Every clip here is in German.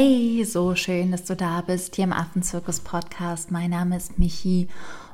Hey, so schön, dass du da bist hier im Affenzirkus Podcast. Mein Name ist Michi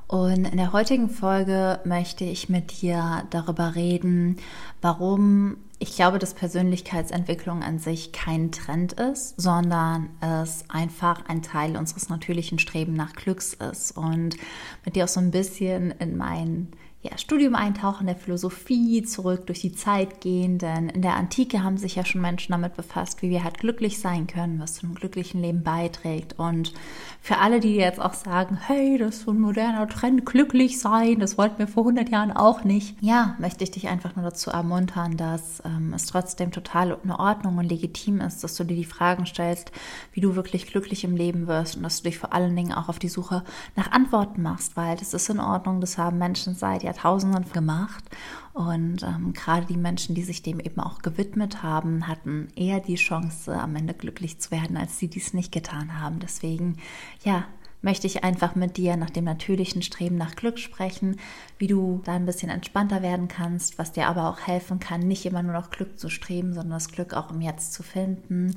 und in der heutigen Folge möchte ich mit dir darüber reden, warum ich glaube, dass Persönlichkeitsentwicklung an sich kein Trend ist, sondern es einfach ein Teil unseres natürlichen Streben nach Glücks ist und mit dir auch so ein bisschen in meinen ja, Studium eintauchen, der Philosophie zurück durch die Zeit gehen, denn in der Antike haben sich ja schon Menschen damit befasst, wie wir halt glücklich sein können, was zu einem glücklichen Leben beiträgt. Und für alle, die jetzt auch sagen, hey, das ist so ein moderner Trend, glücklich sein, das wollten wir vor 100 Jahren auch nicht. Ja, möchte ich dich einfach nur dazu ermuntern, dass ähm, es trotzdem total in Ordnung und legitim ist, dass du dir die Fragen stellst, wie du wirklich glücklich im Leben wirst und dass du dich vor allen Dingen auch auf die Suche nach Antworten machst, weil das ist in Ordnung, das haben Menschen seit Jahrzehnten Jahrtausenden gemacht. Und ähm, gerade die Menschen, die sich dem eben auch gewidmet haben, hatten eher die Chance, am Ende glücklich zu werden, als die, die es nicht getan haben. Deswegen, ja, möchte ich einfach mit dir nach dem natürlichen Streben nach Glück sprechen, wie du da ein bisschen entspannter werden kannst, was dir aber auch helfen kann, nicht immer nur nach Glück zu streben, sondern das Glück auch im Jetzt zu finden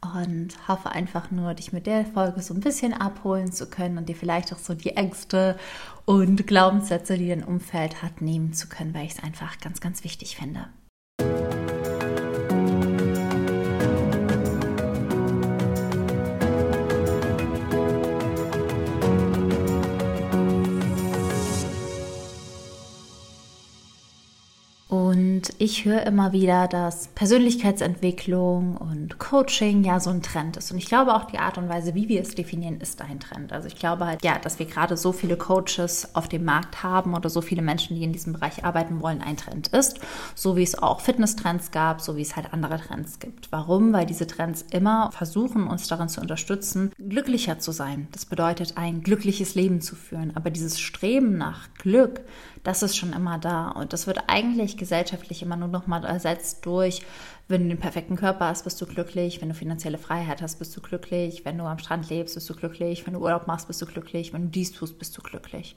und hoffe einfach nur, dich mit der Folge so ein bisschen abholen zu können und dir vielleicht auch so die Ängste und Glaubenssätze, die dein Umfeld hat, nehmen zu können, weil ich es einfach ganz, ganz wichtig finde. Und ich höre immer wieder, dass Persönlichkeitsentwicklung und Coaching ja so ein Trend ist. Und ich glaube auch die Art und Weise, wie wir es definieren, ist ein Trend. Also ich glaube halt, ja, dass wir gerade so viele Coaches auf dem Markt haben oder so viele Menschen, die in diesem Bereich arbeiten wollen, ein Trend ist. So wie es auch Fitness-Trends gab, so wie es halt andere Trends gibt. Warum? Weil diese Trends immer versuchen, uns darin zu unterstützen, glücklicher zu sein. Das bedeutet, ein glückliches Leben zu führen. Aber dieses Streben nach Glück, das ist schon immer da. Und das wird eigentlich gesellschaftlich immer nur noch mal ersetzt durch, wenn du den perfekten Körper hast, bist du glücklich, wenn du finanzielle Freiheit hast, bist du glücklich, wenn du am Strand lebst, bist du glücklich, wenn du Urlaub machst, bist du glücklich, wenn du dies tust, bist du glücklich.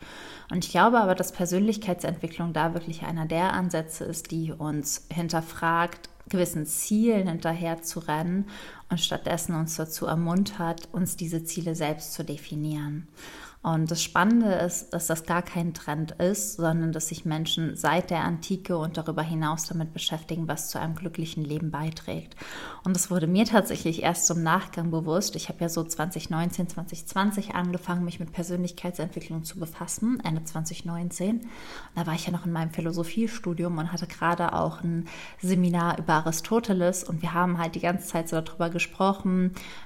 Und ich glaube aber, dass Persönlichkeitsentwicklung da wirklich einer der Ansätze ist, die uns hinterfragt, gewissen Zielen hinterher zu rennen und stattdessen uns dazu ermuntert, uns diese Ziele selbst zu definieren. Und das Spannende ist, dass das gar kein Trend ist, sondern dass sich Menschen seit der Antike und darüber hinaus damit beschäftigen, was zu einem glücklichen Leben beiträgt. Und das wurde mir tatsächlich erst zum Nachgang bewusst. Ich habe ja so 2019, 2020 angefangen, mich mit Persönlichkeitsentwicklung zu befassen, Ende 2019. Und da war ich ja noch in meinem Philosophiestudium und hatte gerade auch ein Seminar über Aristoteles und wir haben halt die ganze Zeit so darüber gesprochen,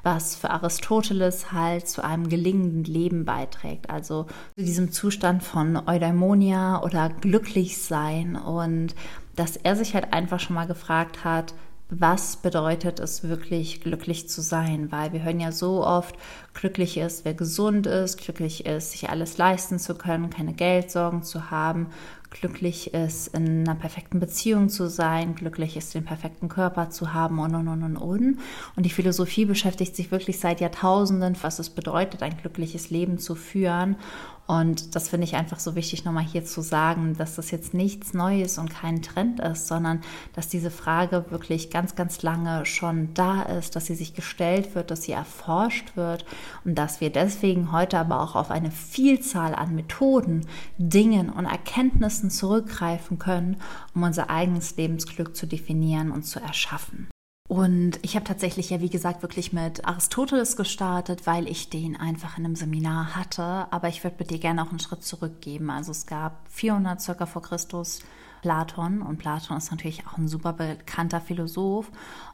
was für Aristoteles halt zu einem gelingenden Leben beiträgt. Also zu diesem Zustand von Eudaimonia oder glücklich sein und dass er sich halt einfach schon mal gefragt hat, was bedeutet es wirklich glücklich zu sein? Weil wir hören ja so oft, glücklich ist, wer gesund ist, glücklich ist, sich alles leisten zu können, keine Geldsorgen zu haben, glücklich ist, in einer perfekten Beziehung zu sein, glücklich ist, den perfekten Körper zu haben und und und und und. Und die Philosophie beschäftigt sich wirklich seit Jahrtausenden, was es bedeutet, ein glückliches Leben zu führen. Und das finde ich einfach so wichtig, nochmal hier zu sagen, dass das jetzt nichts Neues und kein Trend ist, sondern dass diese Frage wirklich ganz, ganz lange schon da ist, dass sie sich gestellt wird, dass sie erforscht wird und dass wir deswegen heute aber auch auf eine Vielzahl an Methoden, Dingen und Erkenntnissen zurückgreifen können, um unser eigenes Lebensglück zu definieren und zu erschaffen. Und ich habe tatsächlich ja, wie gesagt, wirklich mit Aristoteles gestartet, weil ich den einfach in einem Seminar hatte. Aber ich würde mit dir gerne auch einen Schritt zurückgeben. Also es gab 400 circa vor Christus Platon und Platon ist natürlich auch ein super bekannter Philosoph.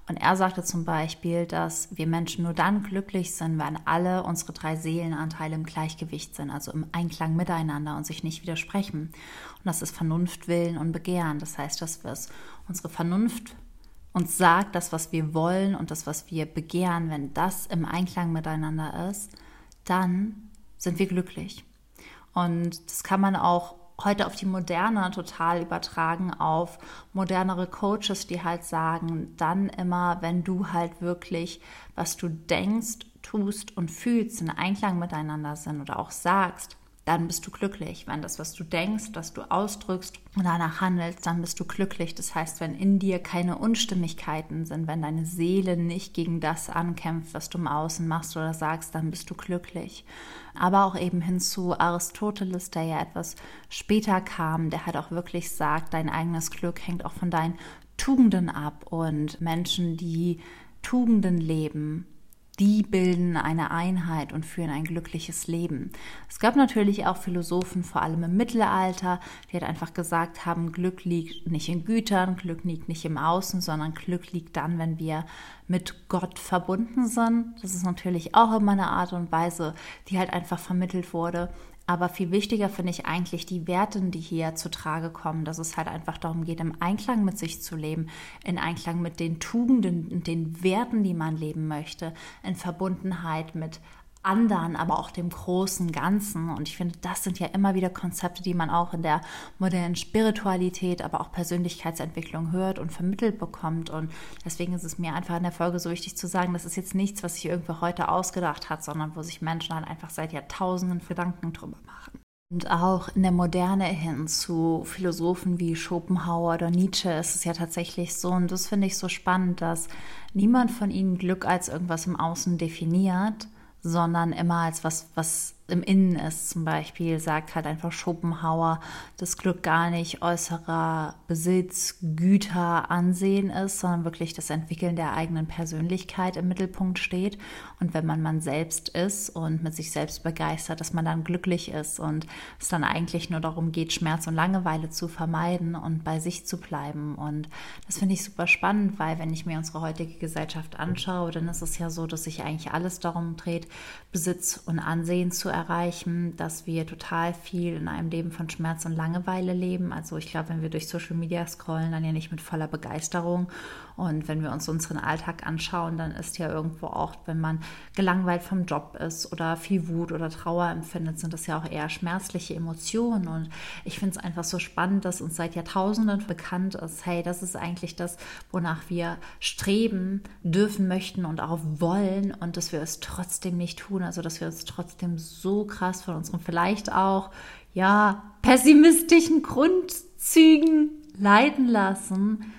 Und er sagte zum Beispiel, dass wir Menschen nur dann glücklich sind, wenn alle unsere drei Seelenanteile im Gleichgewicht sind, also im Einklang miteinander und sich nicht widersprechen. Und das ist Vernunft, Willen und Begehren. Das heißt, dass wir unsere Vernunft uns sagt, das, was wir wollen und das, was wir begehren, wenn das im Einklang miteinander ist, dann sind wir glücklich. Und das kann man auch heute auf die Moderne total übertragen, auf modernere Coaches, die halt sagen, dann immer, wenn du halt wirklich, was du denkst, tust und fühlst, in Einklang miteinander sind oder auch sagst, dann bist du glücklich. Wenn das, was du denkst, was du ausdrückst und danach handelst, dann bist du glücklich. Das heißt, wenn in dir keine Unstimmigkeiten sind, wenn deine Seele nicht gegen das ankämpft, was du im Außen machst oder sagst, dann bist du glücklich. Aber auch eben hin zu Aristoteles, der ja etwas später kam, der hat auch wirklich sagt, dein eigenes Glück hängt auch von deinen Tugenden ab und Menschen, die Tugenden leben, die bilden eine Einheit und führen ein glückliches Leben. Es gab natürlich auch Philosophen, vor allem im Mittelalter, die halt einfach gesagt haben, Glück liegt nicht in Gütern, Glück liegt nicht im Außen, sondern Glück liegt dann, wenn wir mit Gott verbunden sind. Das ist natürlich auch immer eine Art und Weise, die halt einfach vermittelt wurde. Aber viel wichtiger finde ich eigentlich die Werte, die hier zu Trage kommen, dass es halt einfach darum geht, im Einklang mit sich zu leben, in Einklang mit den Tugenden und den Werten, die man leben möchte, in Verbundenheit mit anderen, aber auch dem großen Ganzen. Und ich finde, das sind ja immer wieder Konzepte, die man auch in der modernen Spiritualität, aber auch Persönlichkeitsentwicklung hört und vermittelt bekommt. Und deswegen ist es mir einfach in der Folge so wichtig zu sagen, das ist jetzt nichts, was sich irgendwer heute ausgedacht hat, sondern wo sich Menschen halt einfach seit Jahrtausenden Gedanken drüber machen. Und auch in der Moderne hin zu Philosophen wie Schopenhauer oder Nietzsche ist es ja tatsächlich so, und das finde ich so spannend, dass niemand von ihnen Glück als irgendwas im Außen definiert, sondern immer als was, was im Innen ist. Zum Beispiel sagt halt einfach Schopenhauer, dass Glück gar nicht äußerer Besitz, Güter, Ansehen ist, sondern wirklich das Entwickeln der eigenen Persönlichkeit im Mittelpunkt steht. Und wenn man man selbst ist und mit sich selbst begeistert, dass man dann glücklich ist und es dann eigentlich nur darum geht, Schmerz und Langeweile zu vermeiden und bei sich zu bleiben. Und das finde ich super spannend, weil wenn ich mir unsere heutige Gesellschaft anschaue, dann ist es ja so, dass sich eigentlich alles darum dreht, Besitz und Ansehen zu erreichen erreichen, dass wir total viel in einem Leben von Schmerz und Langeweile leben. Also ich glaube, wenn wir durch Social Media scrollen, dann ja nicht mit voller Begeisterung. Und wenn wir uns unseren Alltag anschauen, dann ist ja irgendwo auch, wenn man gelangweilt vom Job ist oder viel Wut oder Trauer empfindet, sind das ja auch eher schmerzliche Emotionen. Und ich finde es einfach so spannend, dass uns seit Jahrtausenden bekannt ist, hey, das ist eigentlich das, wonach wir streben, dürfen, möchten und auch wollen und dass wir es trotzdem nicht tun. Also dass wir es trotzdem so krass von unseren vielleicht auch, ja, pessimistischen Grundzügen leiden lassen,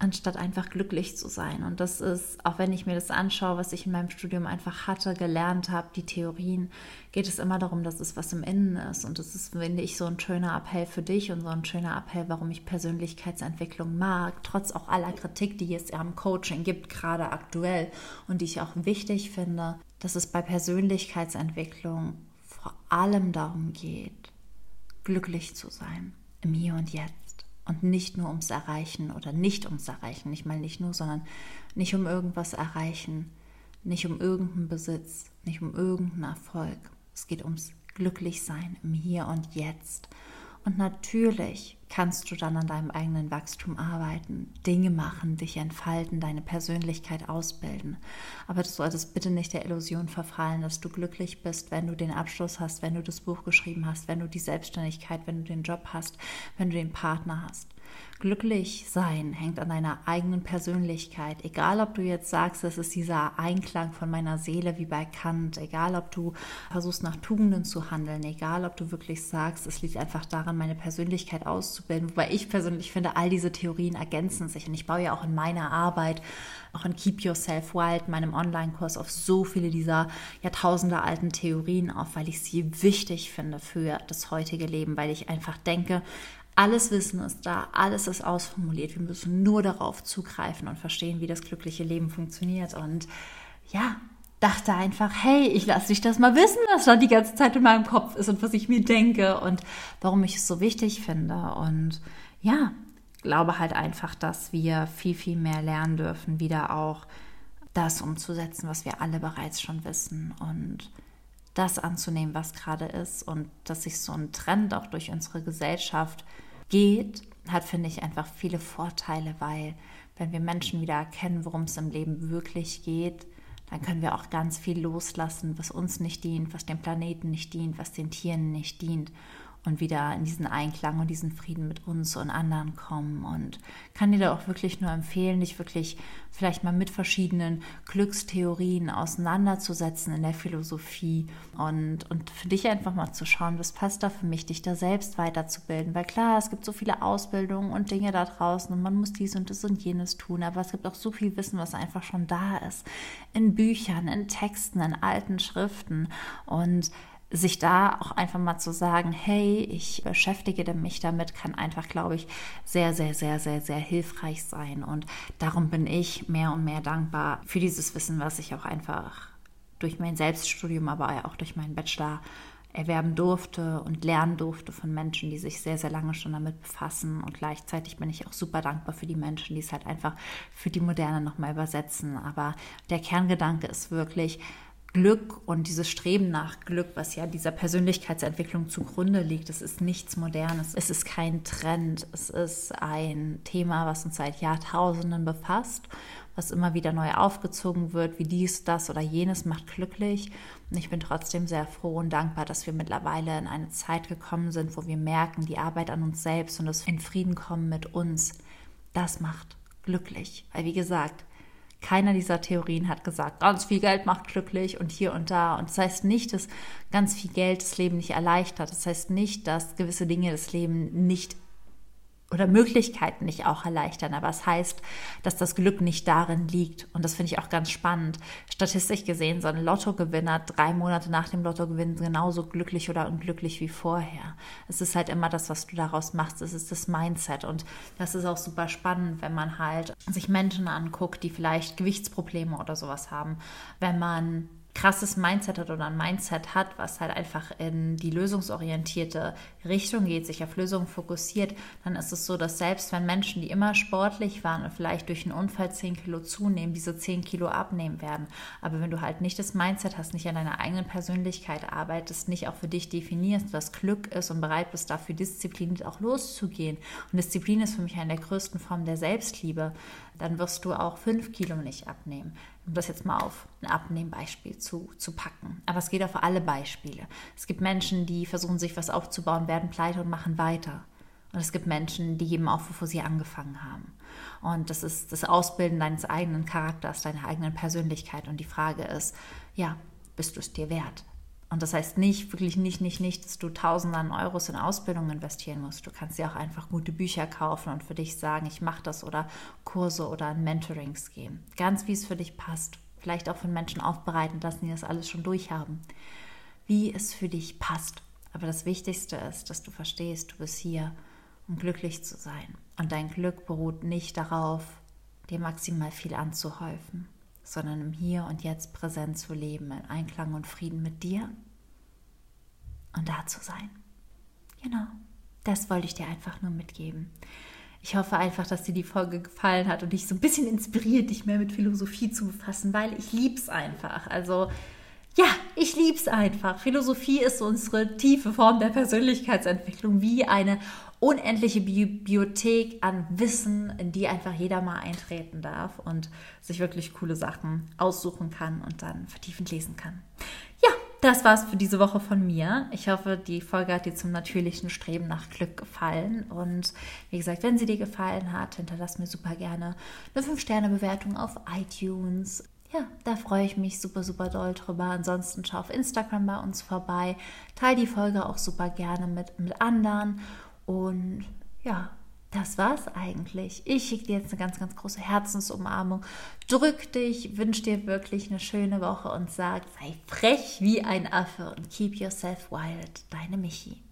anstatt einfach glücklich zu sein. Und das ist, auch wenn ich mir das anschaue, was ich in meinem Studium einfach hatte, gelernt habe, die Theorien, geht es immer darum, dass es was im Innen ist. Und das ist, finde ich, so ein schöner Appell für dich und so ein schöner Appell, warum ich Persönlichkeitsentwicklung mag, trotz auch aller Kritik, die es ja im Coaching gibt, gerade aktuell und die ich auch wichtig finde, dass es bei Persönlichkeitsentwicklung vor allem darum geht, glücklich zu sein im Hier und Jetzt und nicht nur ums Erreichen oder nicht ums Erreichen. Ich meine nicht nur, sondern nicht um irgendwas erreichen, nicht um irgendeinen Besitz, nicht um irgendeinen Erfolg. Es geht ums Glücklichsein im Hier und Jetzt. Und natürlich kannst du dann an deinem eigenen Wachstum arbeiten, Dinge machen, dich entfalten, deine Persönlichkeit ausbilden. Aber du solltest bitte nicht der Illusion verfallen, dass du glücklich bist, wenn du den Abschluss hast, wenn du das Buch geschrieben hast, wenn du die Selbstständigkeit, wenn du den Job hast, wenn du den Partner hast. Glücklich sein hängt an deiner eigenen Persönlichkeit. Egal, ob du jetzt sagst, es ist dieser Einklang von meiner Seele wie bei Kant, egal, ob du versuchst nach Tugenden zu handeln, egal, ob du wirklich sagst, es liegt einfach daran, meine Persönlichkeit auszubilden. Wobei ich persönlich finde, all diese Theorien ergänzen sich. Und ich baue ja auch in meiner Arbeit, auch in Keep Yourself Wild, meinem Online-Kurs, auf so viele dieser Jahrtausende alten Theorien auf, weil ich sie wichtig finde für das heutige Leben, weil ich einfach denke, alles Wissen ist da, alles ist ausformuliert. Wir müssen nur darauf zugreifen und verstehen, wie das glückliche Leben funktioniert. Und ja, dachte einfach, hey, ich lasse dich das mal wissen, was da die ganze Zeit in meinem Kopf ist und was ich mir denke und warum ich es so wichtig finde. Und ja, glaube halt einfach, dass wir viel, viel mehr lernen dürfen, wieder auch das umzusetzen, was wir alle bereits schon wissen und das anzunehmen, was gerade ist und dass sich so ein Trend auch durch unsere Gesellschaft geht, hat, finde ich, einfach viele Vorteile, weil wenn wir Menschen wieder erkennen, worum es im Leben wirklich geht, dann können wir auch ganz viel loslassen, was uns nicht dient, was dem Planeten nicht dient, was den Tieren nicht dient und wieder in diesen Einklang und diesen Frieden mit uns und anderen kommen. Und kann dir da auch wirklich nur empfehlen, dich wirklich vielleicht mal mit verschiedenen Glückstheorien auseinanderzusetzen in der Philosophie und, und für dich einfach mal zu schauen, was passt da für mich, dich da selbst weiterzubilden. Weil klar, es gibt so viele Ausbildungen und Dinge da draußen und man muss dies und das und jenes tun, aber es gibt auch so viel Wissen, was einfach schon da ist. In Büchern, in Texten, in alten Schriften und sich da auch einfach mal zu sagen, hey, ich beschäftige mich damit, kann einfach, glaube ich, sehr, sehr, sehr, sehr, sehr hilfreich sein. Und darum bin ich mehr und mehr dankbar für dieses Wissen, was ich auch einfach durch mein Selbststudium, aber auch durch meinen Bachelor erwerben durfte und lernen durfte von Menschen, die sich sehr, sehr lange schon damit befassen. Und gleichzeitig bin ich auch super dankbar für die Menschen, die es halt einfach für die Moderne nochmal übersetzen. Aber der Kerngedanke ist wirklich, Glück und dieses Streben nach Glück, was ja dieser Persönlichkeitsentwicklung zugrunde liegt, es ist nichts Modernes, es ist kein Trend, es ist ein Thema, was uns seit Jahrtausenden befasst, was immer wieder neu aufgezogen wird, wie dies, das oder jenes macht glücklich. Und ich bin trotzdem sehr froh und dankbar, dass wir mittlerweile in eine Zeit gekommen sind, wo wir merken, die Arbeit an uns selbst und das in Frieden kommen mit uns, das macht glücklich. Weil wie gesagt, keiner dieser Theorien hat gesagt, ganz viel Geld macht glücklich und hier und da. Und das heißt nicht, dass ganz viel Geld das Leben nicht erleichtert. Das heißt nicht, dass gewisse Dinge das Leben nicht oder Möglichkeiten nicht auch erleichtern. Aber es heißt, dass das Glück nicht darin liegt. Und das finde ich auch ganz spannend. Statistisch gesehen, so ein Lottogewinner drei Monate nach dem Lottogewinn genauso glücklich oder unglücklich wie vorher. Es ist halt immer das, was du daraus machst. Es ist das Mindset. Und das ist auch super spannend, wenn man halt sich Menschen anguckt, die vielleicht Gewichtsprobleme oder sowas haben. Wenn man krasses Mindset hat oder ein Mindset hat, was halt einfach in die lösungsorientierte Richtung geht, sich auf Lösungen fokussiert, dann ist es so, dass selbst wenn Menschen, die immer sportlich waren und vielleicht durch einen Unfall 10 Kilo zunehmen, diese 10 Kilo abnehmen werden. Aber wenn du halt nicht das Mindset hast, nicht an deiner eigenen Persönlichkeit arbeitest, nicht auch für dich definierst, was Glück ist und bereit bist, dafür diszipliniert auch loszugehen. Und Disziplin ist für mich eine der größten Formen der Selbstliebe dann wirst du auch fünf Kilo nicht abnehmen. Um das jetzt mal auf ein Abnehmbeispiel zu, zu packen. Aber es geht auf alle Beispiele. Es gibt Menschen, die versuchen, sich was aufzubauen, werden pleite und machen weiter. Und es gibt Menschen, die geben auf, bevor sie angefangen haben. Und das ist das Ausbilden deines eigenen Charakters, deiner eigenen Persönlichkeit. Und die Frage ist, ja, bist du es dir wert? Und das heißt nicht, wirklich nicht, nicht, nicht, dass du Tausende an Euros in Ausbildung investieren musst. Du kannst dir auch einfach gute Bücher kaufen und für dich sagen, ich mache das oder Kurse oder Mentorings gehen. Ganz wie es für dich passt. Vielleicht auch von Menschen aufbereiten lassen, die das alles schon durchhaben. Wie es für dich passt. Aber das Wichtigste ist, dass du verstehst, du bist hier, um glücklich zu sein. Und dein Glück beruht nicht darauf, dir maximal viel anzuhäufen sondern im Hier und Jetzt präsent zu leben, in Einklang und Frieden mit dir und da zu sein. Genau, das wollte ich dir einfach nur mitgeben. Ich hoffe einfach, dass dir die Folge gefallen hat und dich so ein bisschen inspiriert, dich mehr mit Philosophie zu befassen, weil ich liebe es einfach. Also ja, ich liebe es einfach. Philosophie ist unsere tiefe Form der Persönlichkeitsentwicklung, wie eine unendliche Bibliothek an Wissen, in die einfach jeder mal eintreten darf und sich wirklich coole Sachen aussuchen kann und dann vertiefend lesen kann. Ja, das war's für diese Woche von mir. Ich hoffe, die Folge hat dir zum natürlichen Streben nach Glück gefallen. Und wie gesagt, wenn sie dir gefallen hat, hinterlass mir super gerne eine 5-Sterne-Bewertung auf iTunes. Ja, da freue ich mich super, super doll drüber. Ansonsten schau auf Instagram bei uns vorbei. Teil die Folge auch super gerne mit, mit anderen. Und ja, das war's eigentlich. Ich schicke dir jetzt eine ganz, ganz große Herzensumarmung. Drück dich, wünsche dir wirklich eine schöne Woche und sag, sei frech wie ein Affe und keep yourself wild. Deine Michi.